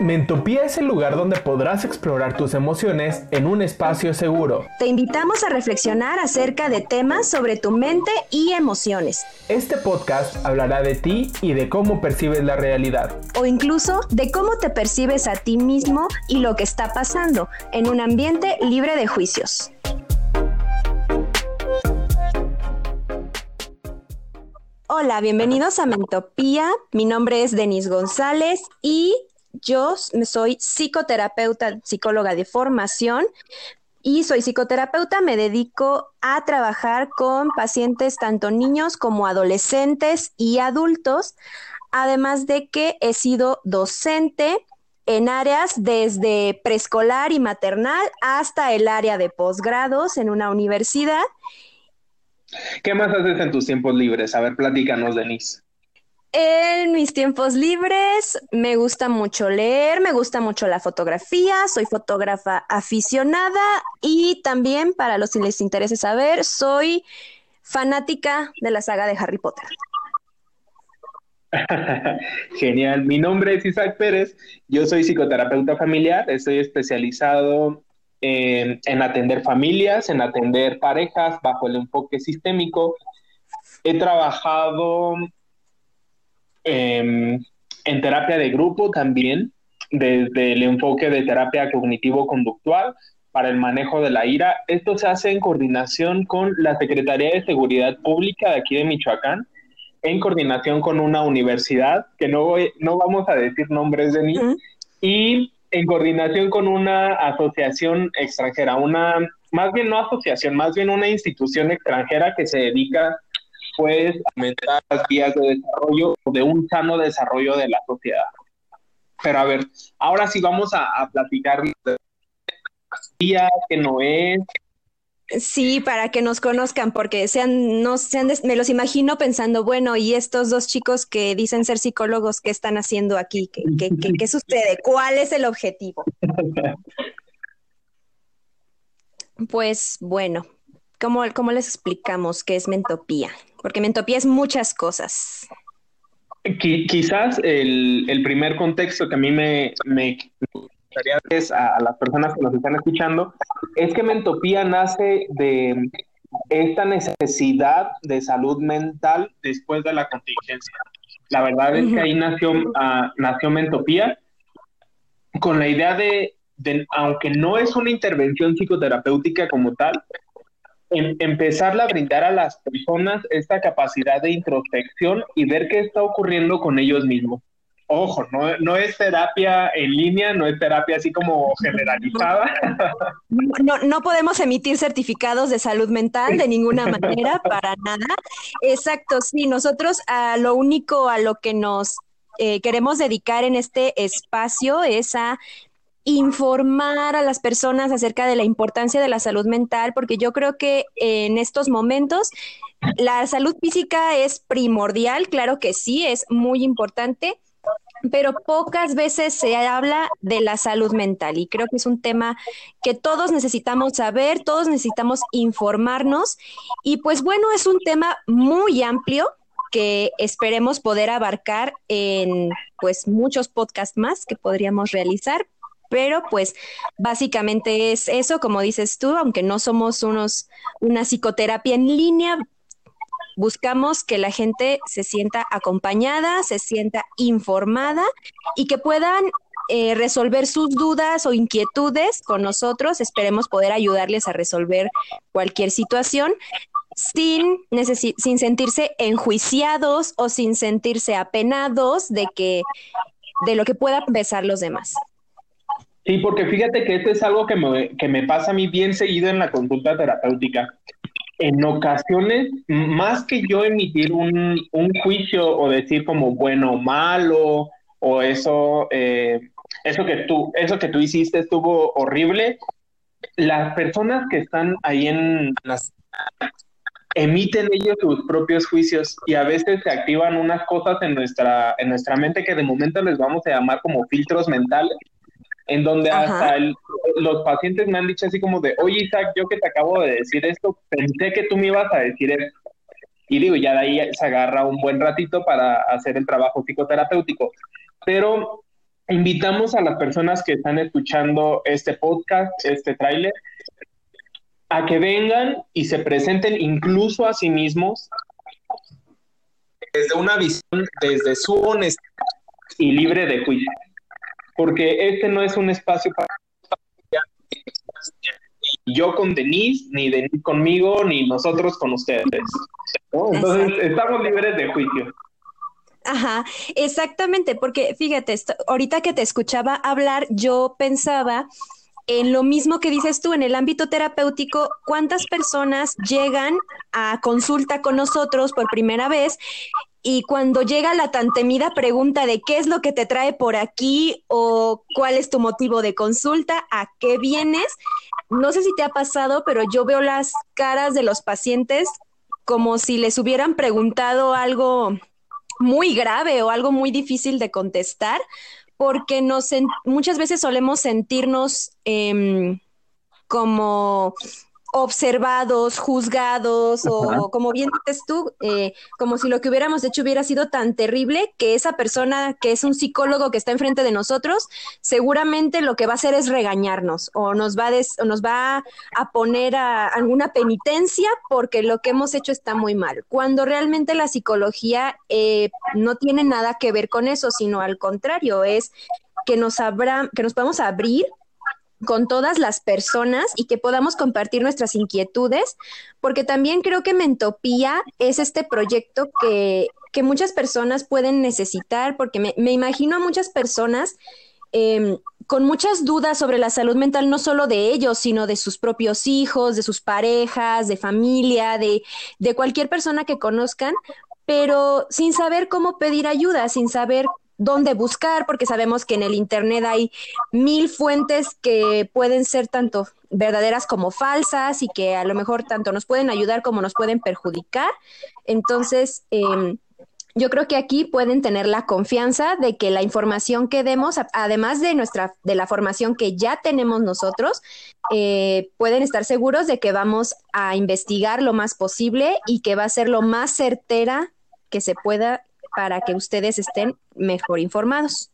Mentopía es el lugar donde podrás explorar tus emociones en un espacio seguro. Te invitamos a reflexionar acerca de temas sobre tu mente y emociones. Este podcast hablará de ti y de cómo percibes la realidad. O incluso de cómo te percibes a ti mismo y lo que está pasando en un ambiente libre de juicios. Hola, bienvenidos a Mentopía. Mi nombre es Denis González y yo soy psicoterapeuta, psicóloga de formación y soy psicoterapeuta. Me dedico a trabajar con pacientes, tanto niños como adolescentes y adultos, además de que he sido docente en áreas desde preescolar y maternal hasta el área de posgrados en una universidad. ¿Qué más haces en tus tiempos libres? A ver, platícanos, Denise. En mis tiempos libres me gusta mucho leer, me gusta mucho la fotografía, soy fotógrafa aficionada y también, para los que les interese saber, soy fanática de la saga de Harry Potter. Genial, mi nombre es Isaac Pérez, yo soy psicoterapeuta familiar, estoy especializado en, en atender familias, en atender parejas bajo el enfoque sistémico. He trabajado Em, en terapia de grupo también, desde el enfoque de terapia cognitivo-conductual para el manejo de la ira. Esto se hace en coordinación con la Secretaría de Seguridad Pública de aquí de Michoacán, en coordinación con una universidad, que no, no vamos a decir nombres de mí, y en coordinación con una asociación extranjera, una, más bien no asociación, más bien una institución extranjera que se dedica pues aumentar las vías de desarrollo, de un sano desarrollo de la sociedad. Pero a ver, ahora sí vamos a, platicar de que no es. Sí, para que nos conozcan, porque sean, no sean, me los imagino pensando, bueno, y estos dos chicos que dicen ser psicólogos, ¿qué están haciendo aquí? ¿Qué, qué, qué, qué sucede? ¿Cuál es el objetivo? Pues bueno, ¿cómo, ¿cómo les explicamos qué es mentopía? Porque mentopía es muchas cosas. quizás el, primer contexto que a mí me, me gustaría es a, las personas que nos están escuchando es que mentopía nace de esta necesidad de salud mental después de la contingencia. La verdad es que ahí nació, uh, nació mentopía con la idea de, de, aunque no es una intervención psicoterapéutica como tal, em, empezar a brindar a las personas esta capacidad de introspección y ver qué está ocurriendo con ellos mismos. Ojo, no, no es terapia en línea, no es terapia así como generalizada. No, no podemos emitir certificados de salud mental de ninguna manera, para nada. Exacto, sí, nosotros a lo único a lo que nos eh, queremos dedicar en este espacio es a informar a las personas acerca de la importancia de la salud mental, porque yo creo que en estos momentos la salud física es primordial, claro que sí, es muy importante, pero pocas veces se habla de la salud mental y creo que es un tema que todos necesitamos saber, todos necesitamos informarnos y pues bueno, es un tema muy amplio que esperemos poder abarcar en pues muchos podcasts más que podríamos realizar, pero pues básicamente es eso, como dices tú, aunque no somos unos, una psicoterapia en línea, buscamos que la gente se sienta acompañada, se sienta informada y que puedan eh, resolver sus dudas o inquietudes con nosotros. Esperemos poder ayudarles a resolver cualquier situación sin, sin sentirse enjuiciados o sin sentirse apenados de que de lo que puedan pensar los demás. Sí, porque fíjate que esto es algo que me, que me pasa a mí bien seguido en la consulta terapéutica. En ocasiones, más que yo emitir un, un juicio o decir como bueno o malo, o eso, eh, eso, que tú, eso que tú hiciste estuvo horrible, las personas que están ahí en las emiten ellos sus propios juicios y a veces se activan unas cosas en nuestra, en nuestra mente que de momento les vamos a llamar como filtros mentales en donde hasta los pacientes me han dicho así como de, oye Isaac, yo que te acabo de decir esto, pensé que tú me ibas a decir esto. Y digo, ya de ahí se agarra un buen ratito para hacer el trabajo psicoterapéutico. Pero invitamos a las personas que están escuchando este podcast, este tráiler, a que vengan y se presenten incluso a sí mismos desde una visión, desde su honestidad y libre de juicio. Porque este no es un espacio para yo con Denise, ni Denise conmigo, ni nosotros con ustedes. Entonces, estamos libres de juicio. Ajá, exactamente, porque fíjate, ahorita que te escuchaba hablar, yo pensaba en lo mismo que dices tú, en el ámbito terapéutico, ¿cuántas personas llegan a consulta con nosotros por primera vez? Y cuando llega la tan temida pregunta de qué es lo que te trae por aquí o cuál es tu motivo de consulta, a qué vienes, no sé si te ha pasado, pero yo veo las caras de los pacientes como si les hubieran preguntado algo muy grave o algo muy difícil de contestar, porque nos muchas veces solemos sentirnos em, como observados, juzgados o como bien dices tú, eh, como si lo que hubiéramos hecho hubiera sido tan terrible que esa persona que es un psicólogo que está enfrente de nosotros, seguramente lo que va a hacer es regañarnos o nos va a, nos va a poner a alguna penitencia porque lo que hemos hecho está muy mal, cuando realmente la psicología eh, no tiene nada que ver con eso, sino al contrario, es que nos, abra, que nos podamos abrir con todas las personas y que podamos compartir nuestras inquietudes, porque también creo que Mentopía es este proyecto que, muchas personas pueden necesitar, porque me, imagino a muchas personas em, con muchas dudas sobre la salud mental, no solo de ellos, sino de sus propios hijos, de sus parejas, de familia, de, de cualquier persona que conozcan, pero sin saber cómo pedir ayuda, sin saber dónde buscar, porque sabemos que en el Internet hay mil fuentes que pueden ser tanto verdaderas como falsas y que a lo mejor tanto nos pueden ayudar como nos pueden perjudicar. Entonces, em, yo creo que aquí pueden tener la confianza de que la información que demos, además de nuestra, de la formación que ya tenemos nosotros, eh, pueden estar seguros de que vamos a investigar lo más posible y que va a ser lo más certera que se pueda para que ustedes estén mejor informados.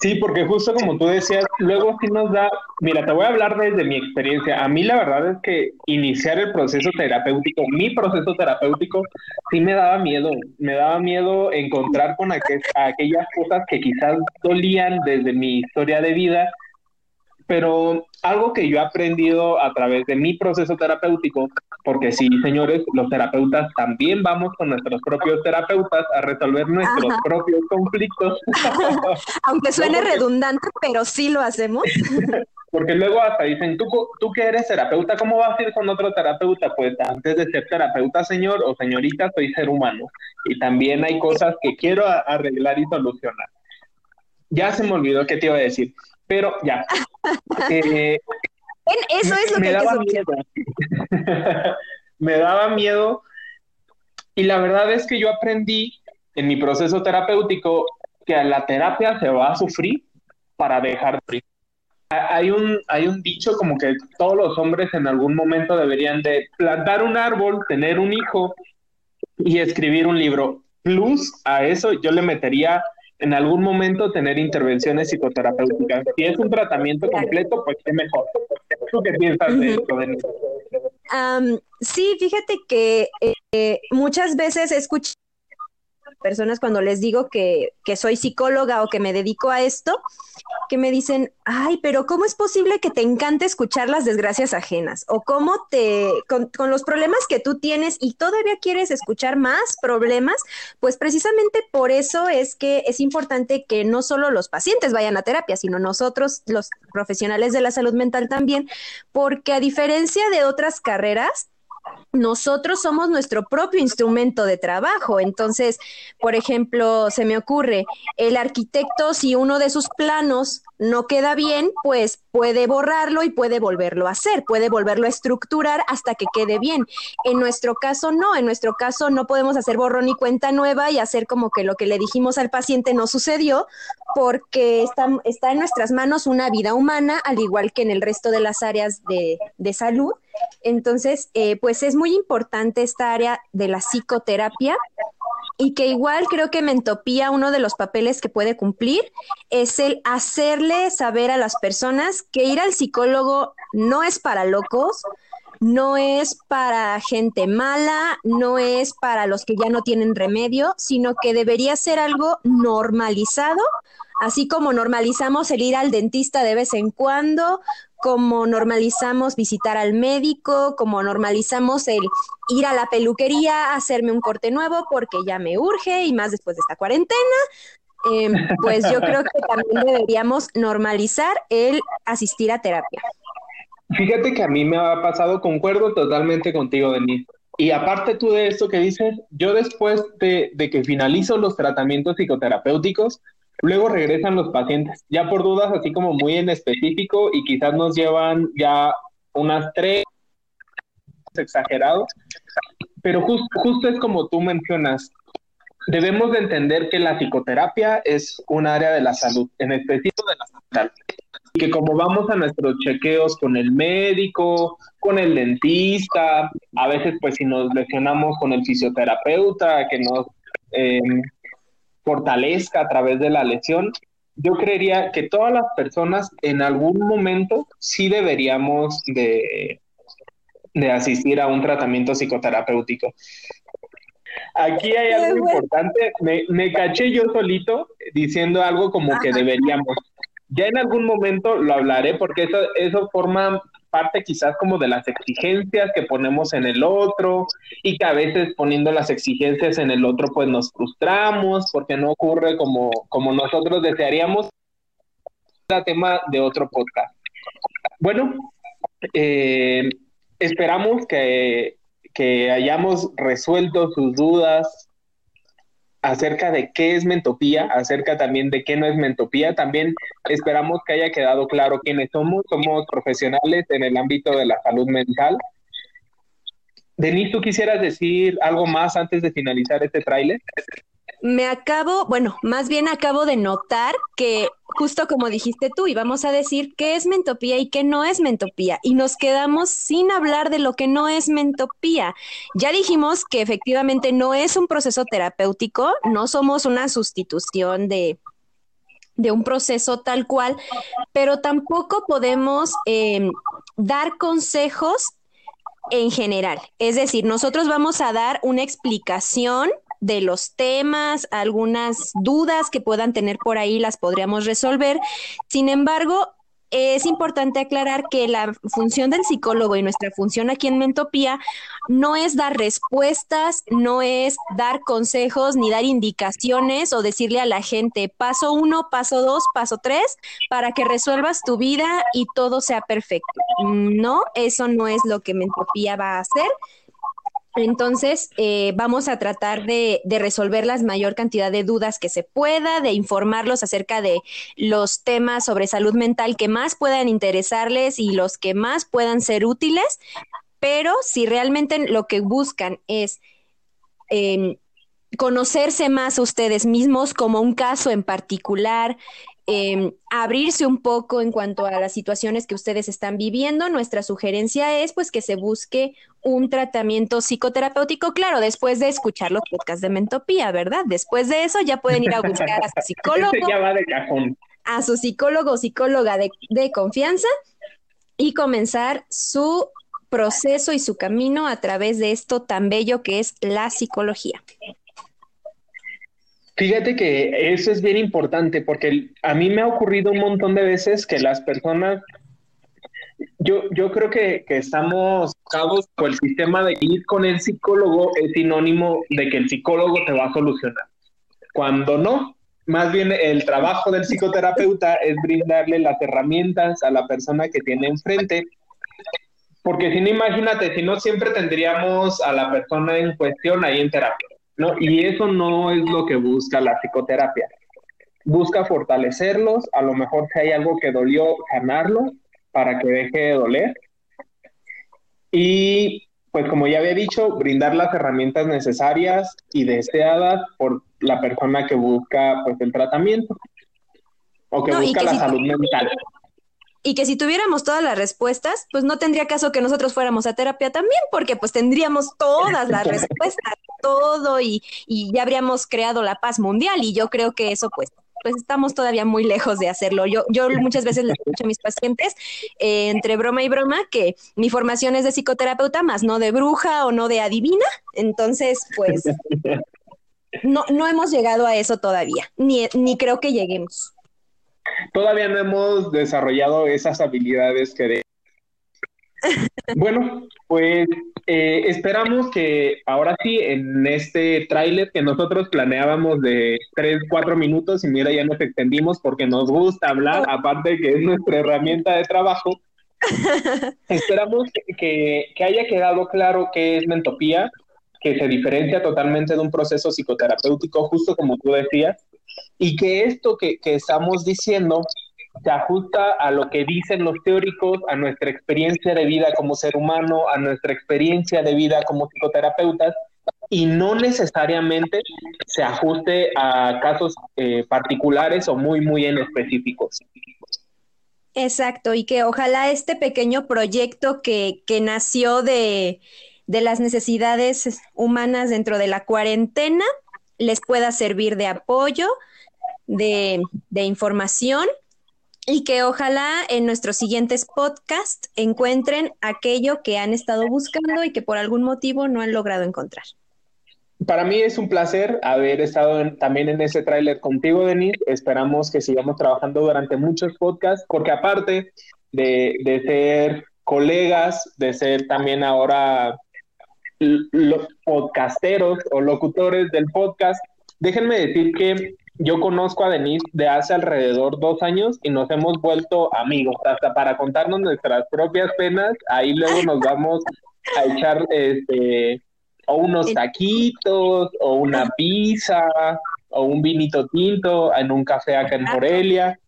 Sí, porque justo como tú decías, luego sí nos da, mira, te voy a hablar desde mi experiencia. A mí la verdad es que iniciar el proceso terapéutico, mi proceso terapéutico, sí me daba miedo. Me daba miedo encontrar con aquellas cosas que quizás dolían desde mi historia de vida pero algo que yo he aprendido a través de mi proceso terapéutico, porque sí, señores, los terapeutas también vamos con nuestros propios terapeutas a resolver nuestros propios conflictos. Aunque suene redundante, pero sí lo hacemos. porque luego hasta dicen, ¿tú, tú que eres terapeuta, ¿cómo vas a ir con otro terapeuta? Pues antes de ser terapeuta, señor o señorita, soy ser humano. Y también hay cosas que quiero arreglar y solucionar. Ya se me olvidó qué te iba a decir. Pero ya. Eh, eso es lo me que daba miedo. me daba miedo. Y la verdad es que yo aprendí en mi proceso terapéutico que a la terapia se va a sufrir para dejar de hay un, hay un dicho como que todos los hombres en algún momento deberían de plantar un árbol, tener un hijo y escribir un libro. Plus a eso yo le metería en algún momento tener intervenciones psicoterapéuticas. Si es un tratamiento completo, pues qué mejor. ¿Tú qué piensas de esto, sí, fíjate que eh, muchas veces escucho personas cuando les digo que, que, soy psicóloga o que me dedico a esto, que me dicen, ay, pero ¿cómo es posible que te encante escuchar las desgracias ajenas? O cómo te, con, con los problemas que tú tienes y todavía quieres escuchar más problemas, pues precisamente por eso es que es importante que no solo los pacientes vayan a terapia, sino nosotros, los profesionales de la salud mental también, porque a diferencia de otras carreras, nosotros somos nuestro propio instrumento de trabajo. Entonces, por ejemplo, se me ocurre, el arquitecto, si uno de sus planos no queda bien, pues puede borrarlo y puede volverlo a hacer, puede volverlo a estructurar hasta que quede bien. En nuestro caso no, en nuestro caso no podemos hacer borrón y cuenta nueva y hacer como que lo que le dijimos al paciente no sucedió, porque está, está en nuestras manos una vida humana, al igual que en el resto de las áreas de, de salud. Entonces, eh, pues es muy importante esta área de la psicoterapia y que igual creo que Mentopía, uno de los papeles que puede cumplir es el hacerle saber a las personas que ir al psicólogo no es para locos, no es para gente mala, no es para los que ya no tienen remedio, sino que debería ser algo normalizado, así como normalizamos el ir al dentista de vez en cuando, como normalizamos visitar al médico, como normalizamos el ir a la peluquería a hacerme un corte nuevo porque ya me urge y más después de esta cuarentena. Em, pues yo creo que también deberíamos normalizar el asistir a terapia. Fíjate que a mí me ha pasado, concuerdo totalmente contigo, Denise. Y aparte tú de esto que dices, yo después de, de que finalizo los tratamientos psicoterapéuticos, Luego regresan los pacientes, ya por dudas así como muy en específico y quizás nos llevan ya unas tres exagerados, pero justo es como tú mencionas, debemos de entender que la psicoterapia es un área de la salud, en específico de la salud. Y que como vamos a nuestros chequeos con el médico, con el dentista, a veces pues si nos lesionamos con el fisioterapeuta, que nos eh, fortalezca a través de la lesión, yo creería que todas las personas en algún momento sí deberíamos de, de asistir a un tratamiento psicoterapéutico. Aquí hay algo importante, me, me, caché yo solito diciendo algo como que deberíamos. Ya en algún momento lo hablaré porque eso, eso forma parte quizás como de las exigencias que ponemos en el otro y que a veces poniendo las exigencias en el otro pues nos frustramos porque no ocurre como, como nosotros desearíamos. tema de otro podcast. Bueno, eh, esperamos que, que hayamos resuelto sus dudas, acerca de qué es mentopía, acerca también de qué no es mentopía. También esperamos que haya quedado claro quiénes somos. Somos profesionales en el ámbito de la salud mental. Denise, ¿tú quisieras decir algo más antes de finalizar este tráiler? Me acabo, bueno, más bien acabo de notar que justo como dijiste tú, íbamos a decir qué es mentopía y qué no es mentopía, y nos quedamos sin hablar de lo que no es mentopía. Ya dijimos que efectivamente no es un proceso terapéutico, no somos una sustitución de, de un proceso tal cual, pero tampoco podemos em, dar consejos en general. Es decir, nosotros vamos a dar una explicación de los temas, algunas dudas que puedan tener por ahí las podríamos resolver. Sin embargo, es importante aclarar que la función del psicólogo y nuestra función aquí en Mentopía no es dar respuestas, no es dar consejos ni dar indicaciones o decirle a la gente paso uno, paso dos, paso tres para que resuelvas tu vida y todo sea perfecto. No, eso no es lo que Mentopía va a hacer. Entonces, eh, vamos a tratar de, resolver la mayor cantidad de dudas que se pueda, de informarlos acerca de los temas sobre salud mental que más puedan interesarles y los que más puedan ser útiles, pero si realmente lo que buscan es em, conocerse más a ustedes mismos como un caso en particular, Em, abrirse un poco en cuanto a las situaciones que ustedes están viviendo. Nuestra sugerencia es pues que se busque un tratamiento psicoterapéutico, claro, después de escuchar los podcasts de Mentopía, ¿verdad? Después de eso ya pueden ir a buscar a su psicólogo. A su psicólogo o psicóloga de, de confianza y comenzar su proceso y su camino a través de esto tan bello que es la psicología. Fíjate que eso es bien importante porque a mí me ha ocurrido un montón de veces que las personas, yo, yo creo que, que estamos cabos con el sistema de ir con el psicólogo es sinónimo de que el psicólogo te va a solucionar. Cuando no, más bien el trabajo del psicoterapeuta es brindarle las herramientas a la persona que tiene enfrente. Porque si no, imagínate, si no siempre tendríamos a la persona en cuestión ahí en terapia. ¿No? Y eso no es lo que busca la psicoterapia. Busca fortalecerlos, a lo mejor si hay algo que dolió, sanarlo para que deje de doler. Y pues como ya había dicho, brindar las herramientas necesarias y deseadas por la persona que busca pues el tratamiento o que busca la salud mental. Y que si tuviéramos todas las respuestas, pues no tendría caso que nosotros fuéramos a terapia también, porque pues tendríamos todas las respuestas, todo y, y ya habríamos creado la paz mundial y yo creo que eso pues pues estamos todavía muy lejos de hacerlo. Yo, yo muchas veces les escucho a mis pacientes, eh, entre broma y broma, que mi formación es de psicoterapeuta, más no de bruja o no de adivina. Entonces, pues, no, no hemos llegado a eso todavía, ni, ni creo que lleguemos. Todavía no hemos desarrollado esas habilidades que... Bueno, pues eh, esperamos que ahora sí, en este tráiler que nosotros planeábamos de 3, 4 minutos, y mira, ya nos extendimos porque nos gusta hablar, aparte que es nuestra herramienta de trabajo. esperamos que, que haya quedado claro qué es mentopía, que se diferencia totalmente de un proceso psicoterapéutico, justo como tú decías, y que esto que, que estamos diciendo se ajusta a lo que dicen los teóricos, a nuestra experiencia de vida como ser humano, a nuestra experiencia de vida como psicoterapeutas, y no necesariamente se ajuste a casos eh, particulares o muy, muy en específicos. Exacto, y que ojalá este pequeño proyecto que, que nació de, de las necesidades humanas dentro de la cuarentena les pueda servir de apoyo, de, información y que ojalá en nuestros siguientes podcasts encuentren aquello que han estado buscando y que por algún motivo no han logrado encontrar. Para mí es un placer haber estado también en ese tráiler contigo, Denise. Esperamos que sigamos trabajando durante muchos podcasts, porque aparte de, de ser colegas, de ser también ahora los podcasteros o locutores del podcast, déjenme decir que yo conozco a Denise de hace alrededor dos años y nos hemos vuelto amigos, hasta para contarnos nuestras propias penas, ahí luego nos vamos a echar este o unos taquitos, o una pizza, o un vinito tinto en un café acá en Morelia.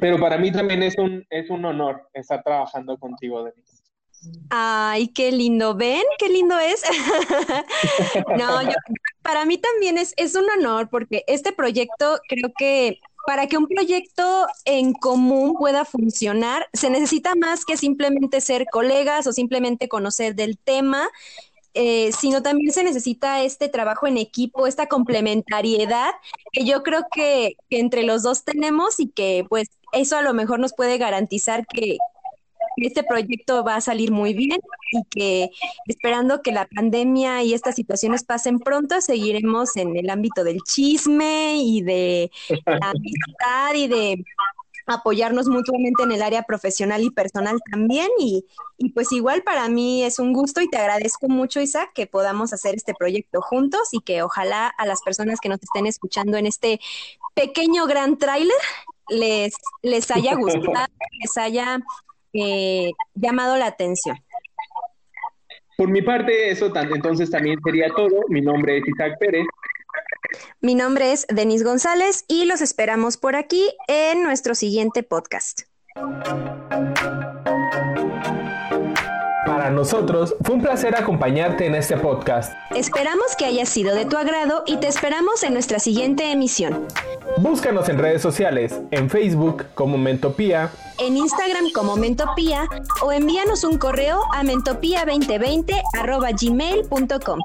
Pero para mí también es un, es un honor estar trabajando contigo, Denise. Ay, qué lindo. ¿Ven? Qué lindo es. no, para mí también es, es un honor porque este proyecto creo que para que un proyecto en común pueda funcionar, se necesita más que simplemente ser colegas o simplemente conocer del tema, eh, sino también se necesita este trabajo en equipo, esta complementariedad que yo creo que, entre los dos tenemos y que pues eso a lo mejor nos puede garantizar que, este proyecto va a salir muy bien y que esperando que la pandemia y estas situaciones pasen pronto, seguiremos en el ámbito del chisme y de la amistad y de apoyarnos mutuamente en el área profesional y personal también. Y, y, pues igual para mí es un gusto y te agradezco mucho, Isaac, que podamos hacer este proyecto juntos y que ojalá a las personas que nos estén escuchando en este pequeño gran tráiler les, les haya gustado, les haya eh, llamado la atención. Por mi parte, eso entonces también sería todo. Mi nombre es Isaac Pérez. Mi nombre es Denis González y los esperamos por aquí en nuestro siguiente podcast. Para nosotros fue un placer acompañarte en este podcast. Esperamos que haya sido de tu agrado y te esperamos en nuestra siguiente emisión. Búscanos en redes sociales, en Facebook como Mentopía, en Instagram como Mentopía o envíanos un correo a mentopía2020 gmail.com.